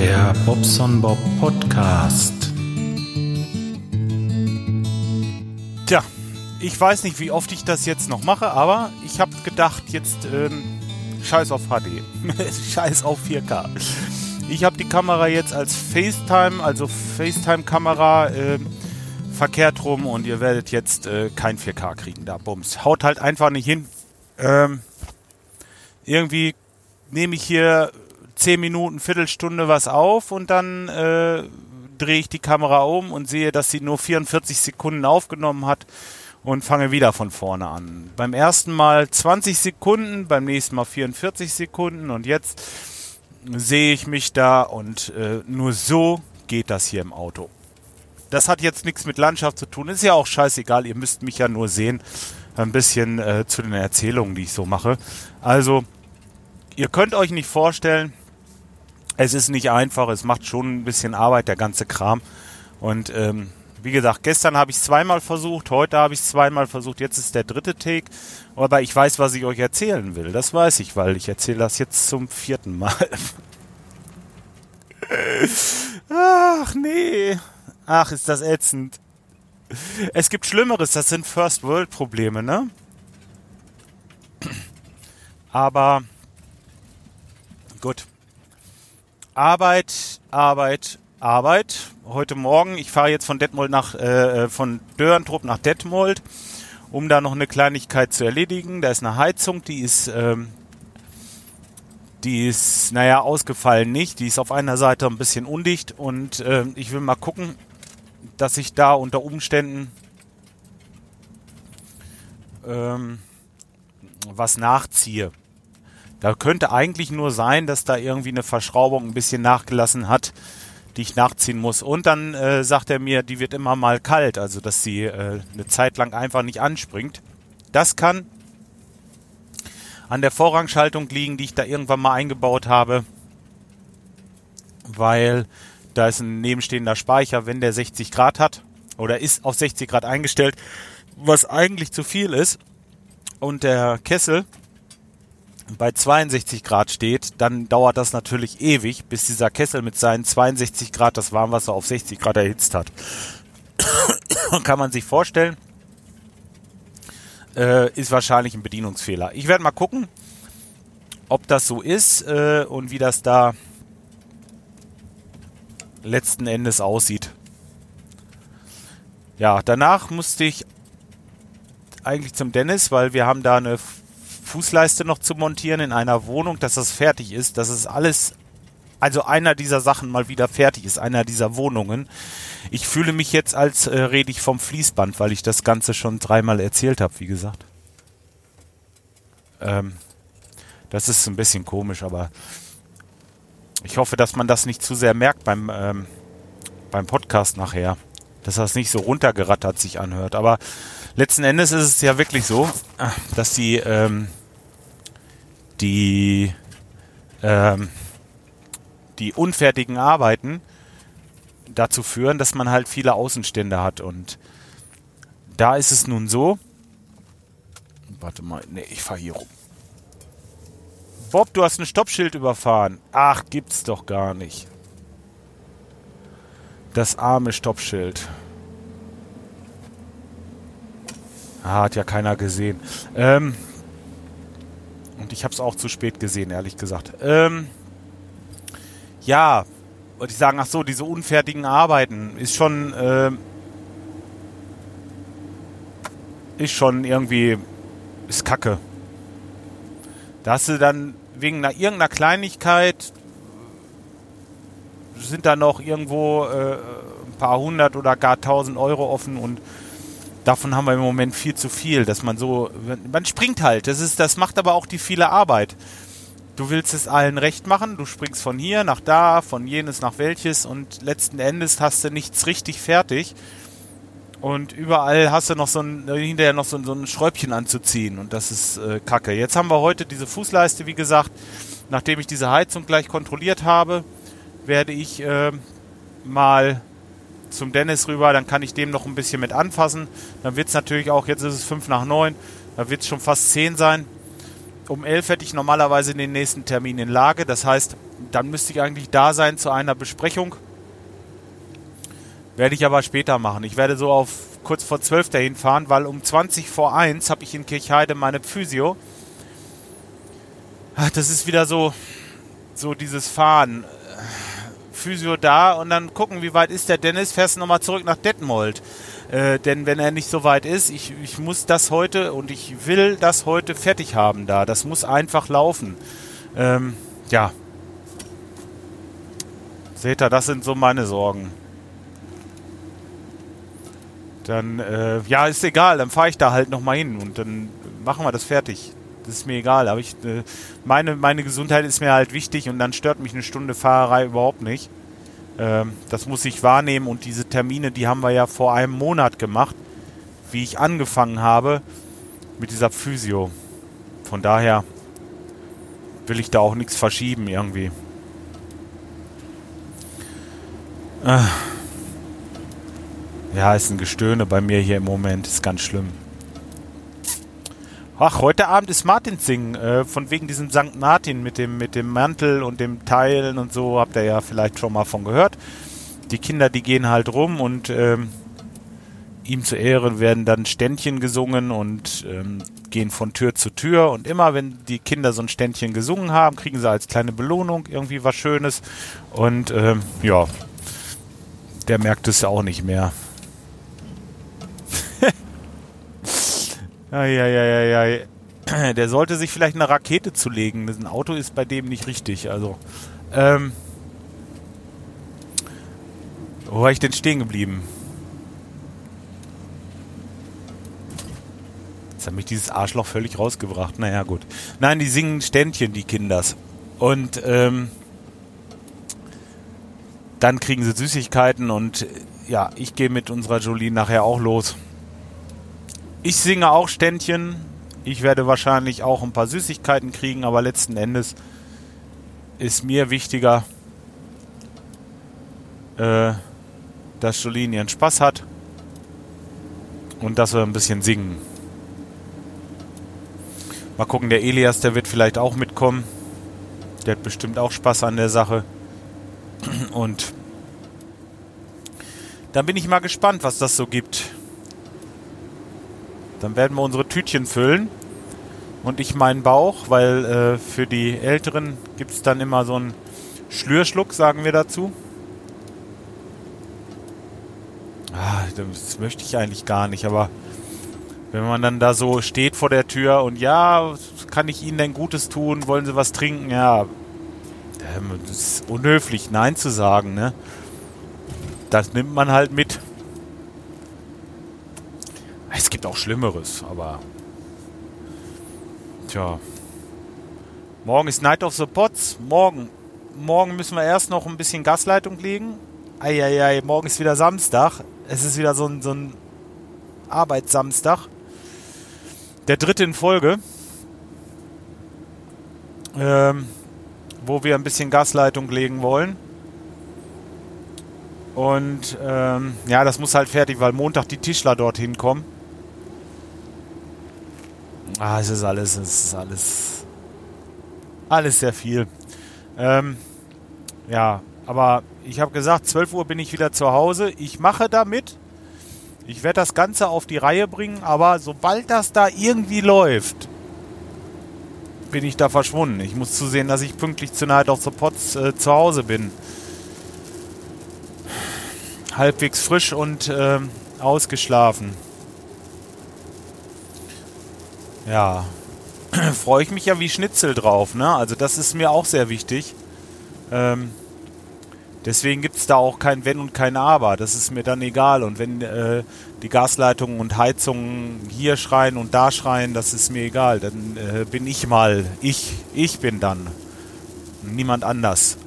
Der Bobson Bob Podcast. Tja, ich weiß nicht, wie oft ich das jetzt noch mache, aber ich habe gedacht, jetzt ähm, scheiß auf HD. scheiß auf 4K. Ich habe die Kamera jetzt als FaceTime, also FaceTime-Kamera äh, verkehrt rum und ihr werdet jetzt äh, kein 4K kriegen. Da bums. Haut halt einfach nicht hin. Ähm, irgendwie nehme ich hier 10 Minuten, Viertelstunde was auf und dann äh, drehe ich die Kamera um und sehe, dass sie nur 44 Sekunden aufgenommen hat und fange wieder von vorne an. Beim ersten Mal 20 Sekunden, beim nächsten Mal 44 Sekunden und jetzt sehe ich mich da und äh, nur so geht das hier im Auto. Das hat jetzt nichts mit Landschaft zu tun, ist ja auch scheißegal, ihr müsst mich ja nur sehen, ein bisschen äh, zu den Erzählungen, die ich so mache. Also, ihr könnt euch nicht vorstellen, es ist nicht einfach, es macht schon ein bisschen Arbeit, der ganze Kram. Und ähm, wie gesagt, gestern habe ich es zweimal versucht, heute habe ich es zweimal versucht, jetzt ist der dritte Take. Aber ich weiß, was ich euch erzählen will. Das weiß ich, weil ich erzähle das jetzt zum vierten Mal. Ach nee. Ach, ist das ätzend. Es gibt Schlimmeres, das sind First World Probleme, ne? Aber gut. Arbeit, Arbeit, Arbeit. Heute Morgen, ich fahre jetzt von Detmold nach, äh, äh, von Dörrentrupp nach Detmold, um da noch eine Kleinigkeit zu erledigen. Da ist eine Heizung, die ist, ähm, die ist, naja, ausgefallen nicht. Die ist auf einer Seite ein bisschen undicht und äh, ich will mal gucken, dass ich da unter Umständen ähm, was nachziehe. Da könnte eigentlich nur sein, dass da irgendwie eine Verschraubung ein bisschen nachgelassen hat, die ich nachziehen muss. Und dann äh, sagt er mir, die wird immer mal kalt, also dass sie äh, eine Zeit lang einfach nicht anspringt. Das kann an der Vorrangschaltung liegen, die ich da irgendwann mal eingebaut habe, weil da ist ein nebenstehender Speicher, wenn der 60 Grad hat oder ist auf 60 Grad eingestellt, was eigentlich zu viel ist. Und der Kessel bei 62 Grad steht, dann dauert das natürlich ewig, bis dieser Kessel mit seinen 62 Grad das Warmwasser auf 60 Grad erhitzt hat. Kann man sich vorstellen, äh, ist wahrscheinlich ein Bedienungsfehler. Ich werde mal gucken, ob das so ist äh, und wie das da letzten Endes aussieht. Ja, danach musste ich eigentlich zum Dennis, weil wir haben da eine Fußleiste noch zu montieren in einer Wohnung, dass das fertig ist, dass es alles, also einer dieser Sachen mal wieder fertig ist, einer dieser Wohnungen. Ich fühle mich jetzt, als äh, rede ich vom Fließband, weil ich das Ganze schon dreimal erzählt habe, wie gesagt. Ähm, das ist ein bisschen komisch, aber ich hoffe, dass man das nicht zu sehr merkt beim, ähm, beim Podcast nachher. Dass das nicht so runtergerattert sich anhört. Aber letzten Endes ist es ja wirklich so, dass die ähm, die, ähm, die unfertigen Arbeiten dazu führen, dass man halt viele Außenstände hat. Und da ist es nun so. Warte mal, nee, ich fahre hier rum. Bob, du hast ein Stoppschild überfahren. Ach, gibt's doch gar nicht. Das arme Stoppschild. Ah, hat ja keiner gesehen. Ähm, und ich habe es auch zu spät gesehen, ehrlich gesagt. Ähm, ja, wollte ich sagen, ach so, diese unfertigen Arbeiten ist schon, äh, ist schon irgendwie, ist kacke. Da hast du dann wegen einer, irgendeiner Kleinigkeit sind da noch irgendwo äh, ein paar hundert oder gar tausend Euro offen und davon haben wir im Moment viel zu viel, dass man so, man springt halt. Das ist, das macht aber auch die viele Arbeit. Du willst es allen recht machen, du springst von hier nach da, von jenes nach welches und letzten Endes hast du nichts richtig fertig. Und überall hast du noch so ein, hinterher noch so, so ein Schräubchen anzuziehen und das ist äh, kacke. Jetzt haben wir heute diese Fußleiste, wie gesagt. Nachdem ich diese Heizung gleich kontrolliert habe, werde ich äh, mal zum Dennis rüber, dann kann ich dem noch ein bisschen mit anfassen. Dann wird es natürlich auch, jetzt ist es 5 nach 9, da wird es schon fast 10 sein. Um 11 hätte ich normalerweise den nächsten Termin in Lage. Das heißt, dann müsste ich eigentlich da sein zu einer Besprechung. Werde ich aber später machen. Ich werde so auf kurz vor 12 dahin fahren, weil um 20 vor 1 habe ich in Kirchheide meine Physio. Ach, das ist wieder so, so dieses Fahren. Physio da und dann gucken, wie weit ist der Dennis, fährst du nochmal zurück nach Detmold. Äh, denn wenn er nicht so weit ist, ich, ich muss das heute und ich will das heute fertig haben da. Das muss einfach laufen. Ähm, ja. Seht ihr, das sind so meine Sorgen. Dann, äh, ja, ist egal, dann fahre ich da halt nochmal hin und dann machen wir das fertig. Das ist mir egal, aber ich, äh, meine, meine Gesundheit ist mir halt wichtig und dann stört mich eine Stunde Fahrerei überhaupt nicht. Ähm, das muss ich wahrnehmen und diese Termine, die haben wir ja vor einem Monat gemacht, wie ich angefangen habe mit dieser Physio. Von daher will ich da auch nichts verschieben irgendwie. Äh. Ja, ist ein Gestöhne bei mir hier im Moment, ist ganz schlimm. Ach, heute Abend ist Martinsing, äh, von wegen diesem St. Martin mit dem, mit dem Mantel und dem Teilen und so, habt ihr ja vielleicht schon mal von gehört. Die Kinder, die gehen halt rum und ähm, ihm zu Ehren werden dann Ständchen gesungen und ähm, gehen von Tür zu Tür. Und immer, wenn die Kinder so ein Ständchen gesungen haben, kriegen sie als kleine Belohnung irgendwie was Schönes. Und ähm, ja, der merkt es auch nicht mehr. Eieieiei. Der sollte sich vielleicht eine Rakete zulegen. Ein Auto ist bei dem nicht richtig. Also, ähm, wo war ich denn stehen geblieben? Jetzt hat mich dieses Arschloch völlig rausgebracht. Naja, gut. Nein, die singen Ständchen, die Kinders. Und ähm, dann kriegen sie Süßigkeiten und ja, ich gehe mit unserer Jolie nachher auch los. Ich singe auch Ständchen. Ich werde wahrscheinlich auch ein paar Süßigkeiten kriegen, aber letzten Endes ist mir wichtiger, äh, dass Jolene ihren Spaß hat und dass wir ein bisschen singen. Mal gucken, der Elias, der wird vielleicht auch mitkommen. Der hat bestimmt auch Spaß an der Sache. Und dann bin ich mal gespannt, was das so gibt. Dann werden wir unsere Tütchen füllen und ich meinen Bauch, weil äh, für die Älteren gibt es dann immer so einen Schlürschluck, sagen wir dazu. Ah, das möchte ich eigentlich gar nicht, aber wenn man dann da so steht vor der Tür und ja, kann ich Ihnen denn Gutes tun? Wollen Sie was trinken? Ja, ähm, das ist unhöflich, Nein zu sagen, ne? Das nimmt man halt mit. Es gibt auch Schlimmeres, aber. Tja. Morgen ist Night of the Pots. Morgen. Morgen müssen wir erst noch ein bisschen Gasleitung legen. Eieiei, morgen ist wieder Samstag. Es ist wieder so ein, so ein Arbeitssamstag. Der dritte in Folge. Ähm, wo wir ein bisschen Gasleitung legen wollen. Und ähm, ja, das muss halt fertig, weil Montag die Tischler dorthin kommen. Ah, es ist alles, es ist alles, alles sehr viel. Ähm, ja, aber ich habe gesagt, 12 Uhr bin ich wieder zu Hause. Ich mache damit. Ich werde das Ganze auf die Reihe bringen, aber sobald das da irgendwie läuft, bin ich da verschwunden. Ich muss zusehen, dass ich pünktlich zu Night of the Pots äh, zu Hause bin. Halbwegs frisch und äh, ausgeschlafen. Ja, freue ich mich ja wie Schnitzel drauf. Ne? Also das ist mir auch sehr wichtig. Ähm, deswegen gibt es da auch kein Wenn und kein Aber. Das ist mir dann egal. Und wenn äh, die Gasleitungen und Heizungen hier schreien und da schreien, das ist mir egal. Dann äh, bin ich mal. Ich, ich bin dann. Niemand anders.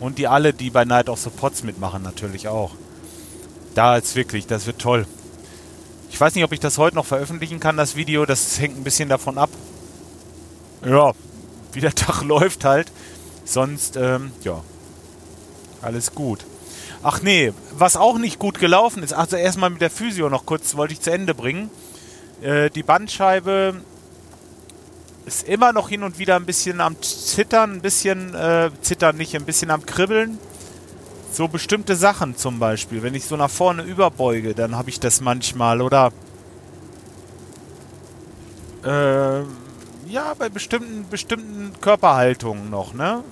Und die alle, die bei Night of the Pots mitmachen, natürlich auch. Da ist wirklich, das wird toll. Ich weiß nicht, ob ich das heute noch veröffentlichen kann, das Video. Das hängt ein bisschen davon ab. Ja, wie der Tag läuft halt. Sonst, ähm, ja, alles gut. Ach nee, was auch nicht gut gelaufen ist, also erstmal mit der Physio noch kurz, wollte ich zu Ende bringen. Äh, die Bandscheibe ist immer noch hin und wieder ein bisschen am Zittern, ein bisschen äh, Zittern nicht, ein bisschen am Kribbeln. So bestimmte Sachen zum Beispiel. Wenn ich so nach vorne überbeuge, dann habe ich das manchmal. Oder äh, ja, bei bestimmten, bestimmten Körperhaltungen noch, ne?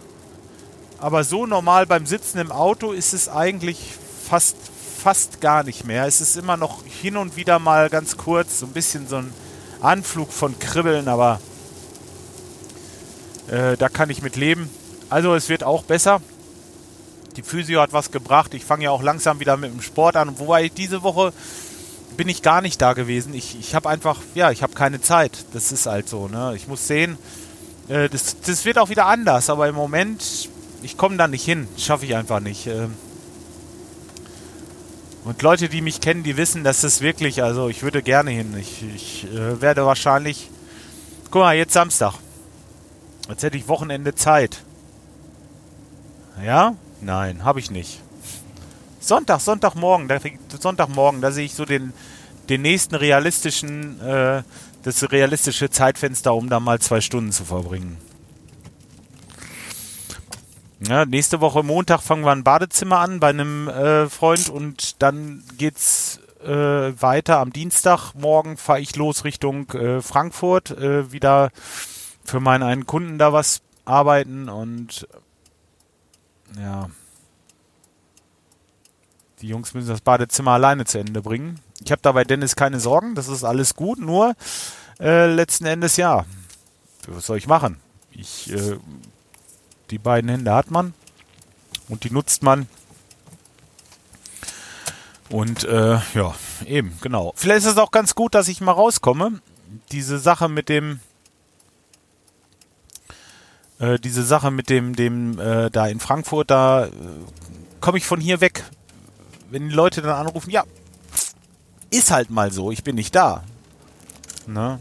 Aber so normal beim Sitzen im Auto ist es eigentlich fast, fast gar nicht mehr. Es ist immer noch hin und wieder mal ganz kurz, so ein bisschen so ein Anflug von Kribbeln, aber äh, da kann ich mit leben. Also es wird auch besser. Die Physio hat was gebracht. Ich fange ja auch langsam wieder mit dem Sport an. Wobei diese Woche bin ich gar nicht da gewesen. Ich, ich habe einfach, ja, ich habe keine Zeit. Das ist halt so. Ne? Ich muss sehen, äh, das, das wird auch wieder anders. Aber im Moment, ich komme da nicht hin. Schaffe ich einfach nicht. Äh, und Leute, die mich kennen, die wissen, dass es wirklich, also ich würde gerne hin. Ich, ich äh, werde wahrscheinlich, guck mal, jetzt Samstag. Jetzt hätte ich Wochenende Zeit. Ja? Nein, habe ich nicht. Sonntag, Sonntagmorgen, da, Sonntagmorgen, da sehe ich so den, den nächsten realistischen, äh, das realistische Zeitfenster, um da mal zwei Stunden zu verbringen. Ja, nächste Woche Montag fangen wir ein Badezimmer an bei einem äh, Freund und dann geht's äh, weiter. Am Dienstagmorgen fahre ich los Richtung äh, Frankfurt, äh, wieder für meinen einen Kunden da was arbeiten und ja. Die Jungs müssen das Badezimmer alleine zu Ende bringen. Ich habe da bei Dennis keine Sorgen, das ist alles gut, nur äh, letzten Endes ja. Was soll ich machen? Ich, äh, die beiden Hände hat man und die nutzt man. Und äh, ja, eben, genau. Vielleicht ist es auch ganz gut, dass ich mal rauskomme. Diese Sache mit dem, äh, diese Sache mit dem, dem äh, da in Frankfurt, da äh, komme ich von hier weg. Wenn die Leute dann anrufen, ja, ist halt mal so, ich bin nicht da. Ne?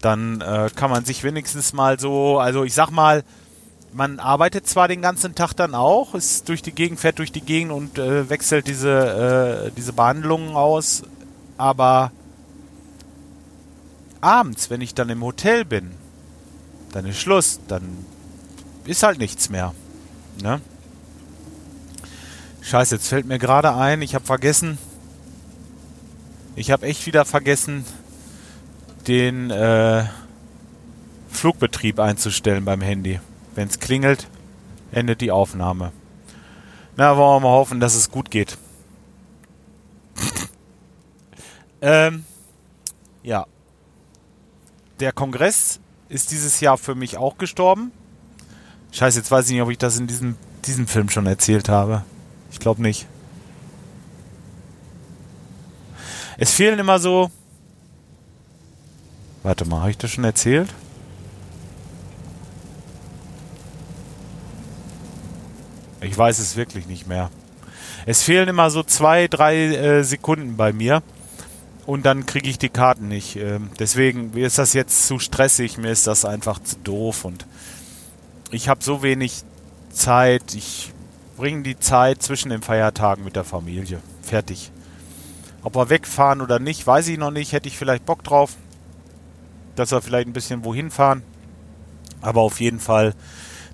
Dann äh, kann man sich wenigstens mal so, also ich sag mal, man arbeitet zwar den ganzen Tag dann auch, ist durch die Gegend, fährt durch die Gegend und äh, wechselt diese, diese Behandlungen aus, aber abends, wenn ich dann im Hotel bin, dann ist Schluss, dann ist halt nichts mehr. Ne? Scheiße, jetzt fällt mir gerade ein, ich habe vergessen, ich habe echt wieder vergessen, den äh, Flugbetrieb einzustellen beim Handy. Wenn es klingelt, endet die Aufnahme. Na, wollen wir mal hoffen, dass es gut geht. ähm, ja. Der Kongress ist dieses Jahr für mich auch gestorben. Scheiße, jetzt weiß ich nicht, ob ich das in diesem, diesem Film schon erzählt habe. Ich glaube nicht. Es fehlen immer so. Warte mal, habe ich das schon erzählt? Ich weiß es wirklich nicht mehr. Es fehlen immer so zwei, drei äh, Sekunden bei mir und dann kriege ich die Karten nicht. Ähm, deswegen ist das jetzt zu stressig, mir ist das einfach zu doof und ich habe so wenig Zeit. Ich bringe die Zeit zwischen den Feiertagen mit der Familie. Fertig. Ob wir wegfahren oder nicht, weiß ich noch nicht. Hätte ich vielleicht Bock drauf, dass wir vielleicht ein bisschen wohin fahren. Aber auf jeden Fall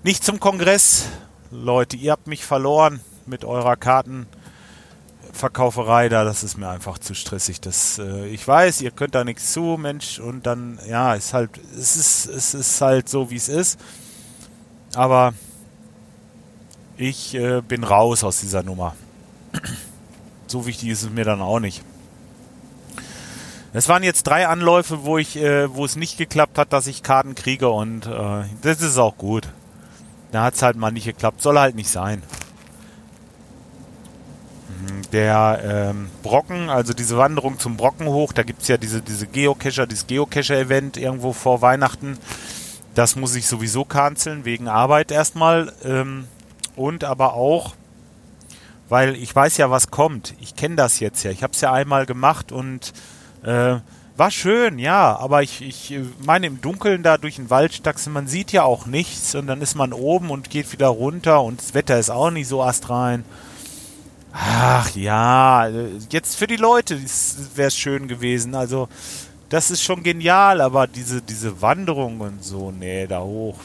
nicht zum Kongress. Leute, ihr habt mich verloren mit eurer Karten. Verkauferei da, das ist mir einfach zu stressig. Das, äh, ich weiß, ihr könnt da nichts zu, Mensch, und dann, ja, ist halt, es ist, es ist halt so, wie es ist. Aber ich äh, bin raus aus dieser Nummer. so wichtig ist es mir dann auch nicht. Es waren jetzt drei Anläufe, wo ich, äh, wo es nicht geklappt hat, dass ich Karten kriege und äh, das ist auch gut. Da hat es halt mal nicht geklappt. Soll halt nicht sein der ähm, Brocken, also diese Wanderung zum Brocken hoch, da gibt es ja diese, diese Geocacher, dieses Geocacher-Event irgendwo vor Weihnachten. Das muss ich sowieso canceln, wegen Arbeit erstmal. Ähm, und aber auch, weil ich weiß ja, was kommt. Ich kenne das jetzt ja. Ich habe es ja einmal gemacht und äh, war schön, ja. Aber ich, ich meine, im Dunkeln da durch den Wald stachsen, man sieht ja auch nichts. Und dann ist man oben und geht wieder runter und das Wetter ist auch nicht so astrein. Ach ja, jetzt für die Leute wäre es schön gewesen. Also das ist schon genial, aber diese, diese Wanderung und so, nee, da hoch.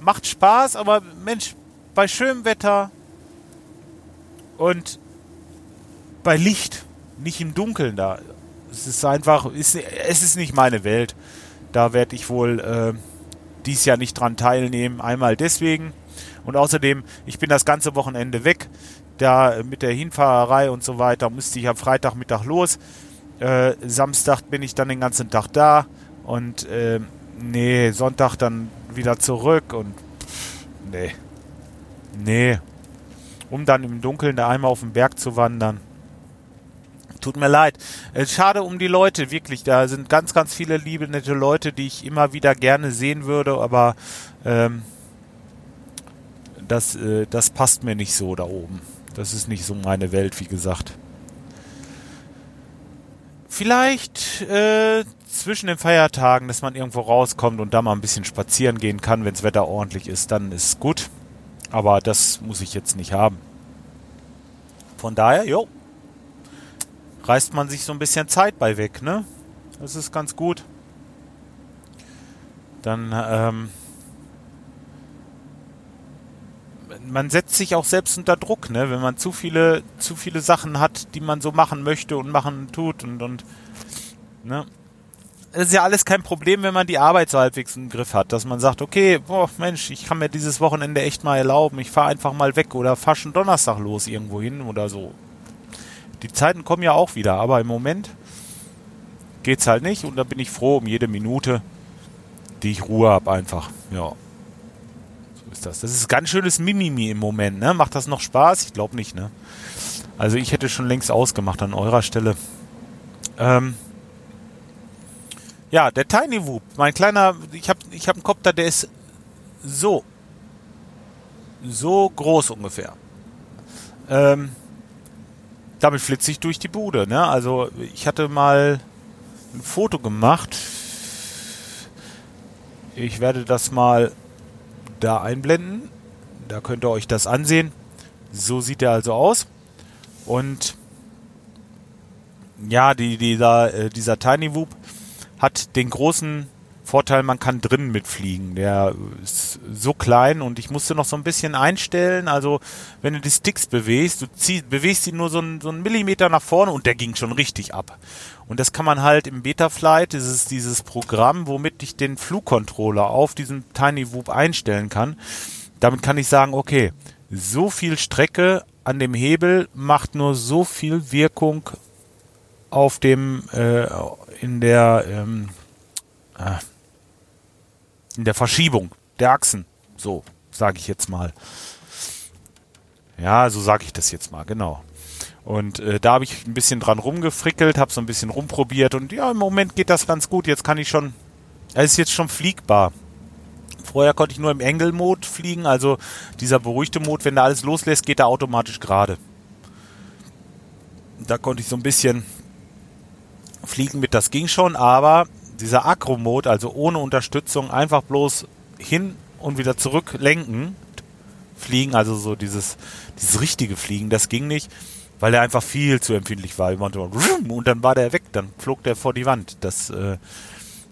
Macht Spaß, aber Mensch, bei schönem Wetter und bei Licht, nicht im Dunkeln da. Es ist einfach, ist, es ist nicht meine Welt. Da werde ich wohl äh, dies Jahr nicht dran teilnehmen. Einmal deswegen und außerdem, ich bin das ganze Wochenende weg. Da mit der Hinfahrerei und so weiter musste ich am Freitagmittag los. Äh, Samstag bin ich dann den ganzen Tag da und äh, nee, Sonntag dann wieder zurück und pff, nee. Nee. Um dann im Dunkeln da einmal auf den Berg zu wandern. Tut mir leid. Äh, schade um die Leute, wirklich. Da sind ganz, ganz viele liebe, nette Leute, die ich immer wieder gerne sehen würde, aber ähm, das, äh, das passt mir nicht so da oben. Das ist nicht so meine Welt, wie gesagt. Vielleicht äh, zwischen den Feiertagen, dass man irgendwo rauskommt und da mal ein bisschen spazieren gehen kann, wenn das Wetter ordentlich ist, dann ist gut. Aber das muss ich jetzt nicht haben. Von daher, jo, reißt man sich so ein bisschen Zeit bei weg, ne? Das ist ganz gut. Dann, ähm, man setzt sich auch selbst unter Druck, ne? Wenn man zu viele, zu viele Sachen hat, die man so machen möchte und machen tut und, und ne? Das ist ja alles kein Problem, wenn man die Arbeit so halbwegs im Griff hat, dass man sagt, okay, boah, Mensch, ich kann mir dieses Wochenende echt mal erlauben, ich fahre einfach mal weg oder fahre schon Donnerstag los irgendwo hin oder so. Die Zeiten kommen ja auch wieder, aber im Moment geht's halt nicht und da bin ich froh um jede Minute, die ich Ruhe habe einfach. Ja. Das. Das ist ganz schönes Mimimi im Moment, ne? Macht das noch Spaß? Ich glaube nicht, ne? Also ich hätte schon längst ausgemacht an eurer Stelle. Ähm, ja, der Tiny Whoop, mein kleiner, ich habe ich hab einen Kopter, der ist so, so groß ungefähr. Ähm, damit flitze ich durch die Bude. Ne? Also ich hatte mal ein Foto gemacht. Ich werde das mal da einblenden. Da könnt ihr euch das ansehen. So sieht er also aus. Und ja, die, dieser, äh, dieser Tiny Whoop hat den großen Vorteil, man kann drinnen mitfliegen. Der ist so klein und ich musste noch so ein bisschen einstellen. Also, wenn du die Sticks bewegst, du ziehst, bewegst sie nur so einen, so einen Millimeter nach vorne und der ging schon richtig ab. Und das kann man halt im Betaflight, das ist dieses Programm, womit ich den Flugcontroller auf diesem Tiny Whoop einstellen kann. Damit kann ich sagen, okay, so viel Strecke an dem Hebel macht nur so viel Wirkung auf dem, äh, in der, ähm, äh, in der Verschiebung der Achsen. So, sage ich jetzt mal. Ja, so sage ich das jetzt mal, genau. Und äh, da habe ich ein bisschen dran rumgefrickelt, habe so ein bisschen rumprobiert und ja, im Moment geht das ganz gut. Jetzt kann ich schon, es ist jetzt schon fliegbar. Vorher konnte ich nur im Angle-Mode fliegen, also dieser beruhigte Mode, wenn da alles loslässt, geht er automatisch gerade. Da konnte ich so ein bisschen fliegen mit, das ging schon, aber dieser Akro-Mode, also ohne Unterstützung, einfach bloß hin und wieder zurück lenken, fliegen, also so dieses, dieses richtige Fliegen, das ging nicht, weil er einfach viel zu empfindlich war. Und dann war der weg, dann flog der vor die Wand. Das äh,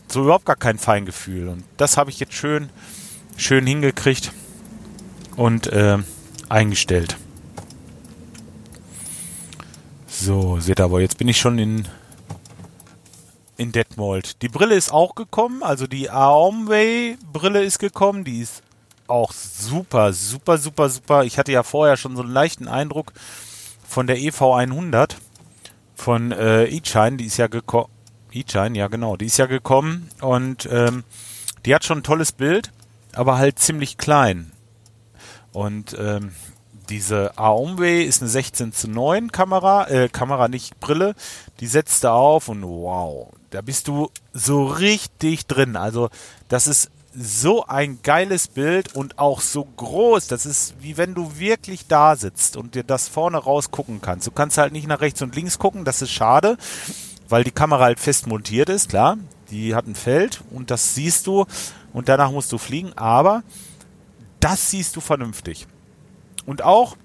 so überhaupt gar kein Feingefühl. Und das habe ich jetzt schön, schön hingekriegt und äh, eingestellt. So, seht aber, jetzt bin ich schon in in Detmold. Die Brille ist auch gekommen, also die Aomway Brille ist gekommen, die ist auch super, super, super, super. Ich hatte ja vorher schon so einen leichten Eindruck von der EV100 von äh, E-Shine, die ist ja gekommen. E-Shine, ja genau, die ist ja gekommen und ähm, die hat schon ein tolles Bild, aber halt ziemlich klein. Und ähm, diese Aomway ist eine 16 zu 9 Kamera, äh, Kamera nicht Brille, die setzt da auf und wow, da bist du so richtig drin. Also das ist so ein geiles Bild und auch so groß. Das ist wie wenn du wirklich da sitzt und dir das vorne raus gucken kannst. Du kannst halt nicht nach rechts und links gucken, das ist schade, weil die Kamera halt fest montiert ist, klar. Die hat ein Feld und das siehst du und danach musst du fliegen, aber das siehst du vernünftig. Und auch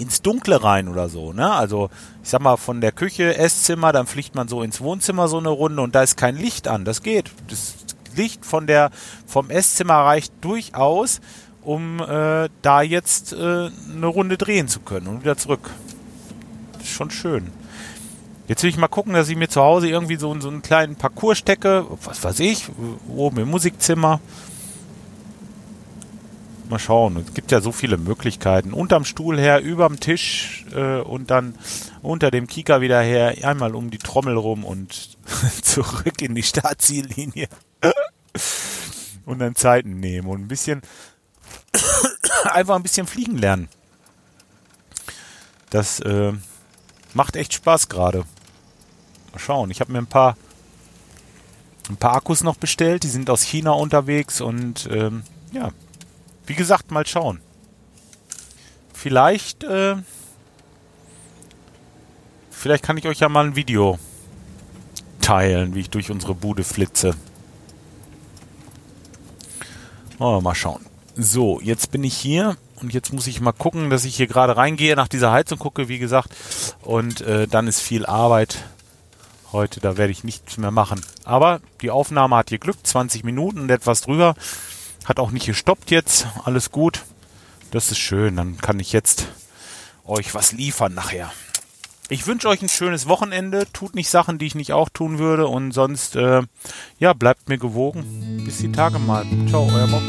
ins Dunkle rein oder so, ne? Also ich sag mal von der Küche, Esszimmer, dann fliegt man so ins Wohnzimmer so eine Runde und da ist kein Licht an. Das geht. Das Licht von der vom Esszimmer reicht durchaus, um äh, da jetzt äh, eine Runde drehen zu können und wieder zurück. Das ist schon schön. Jetzt will ich mal gucken, dass ich mir zu Hause irgendwie so, so einen kleinen Parcours stecke, was weiß ich, oben im Musikzimmer mal schauen. Es gibt ja so viele Möglichkeiten. Unterm Stuhl her, überm Tisch äh, und dann unter dem Kika wieder her, einmal um die Trommel rum und zurück in die Startziellinie. und dann Zeiten nehmen und ein bisschen einfach ein bisschen fliegen lernen. Das äh, macht echt Spaß gerade. Mal schauen. Ich habe mir ein paar ein paar Akkus noch bestellt. Die sind aus China unterwegs und ähm, ja, wie gesagt, mal schauen. Vielleicht, äh, vielleicht kann ich euch ja mal ein Video teilen, wie ich durch unsere Bude flitze. Oh, mal schauen. So, jetzt bin ich hier und jetzt muss ich mal gucken, dass ich hier gerade reingehe, nach dieser Heizung gucke, wie gesagt. Und äh, dann ist viel Arbeit heute, da werde ich nichts mehr machen. Aber die Aufnahme hat hier Glück, 20 Minuten und etwas drüber. Hat auch nicht gestoppt jetzt. Alles gut. Das ist schön. Dann kann ich jetzt euch was liefern nachher. Ich wünsche euch ein schönes Wochenende. Tut nicht Sachen, die ich nicht auch tun würde. Und sonst, äh, ja, bleibt mir gewogen. Bis die Tage mal. Ciao, euer Mob.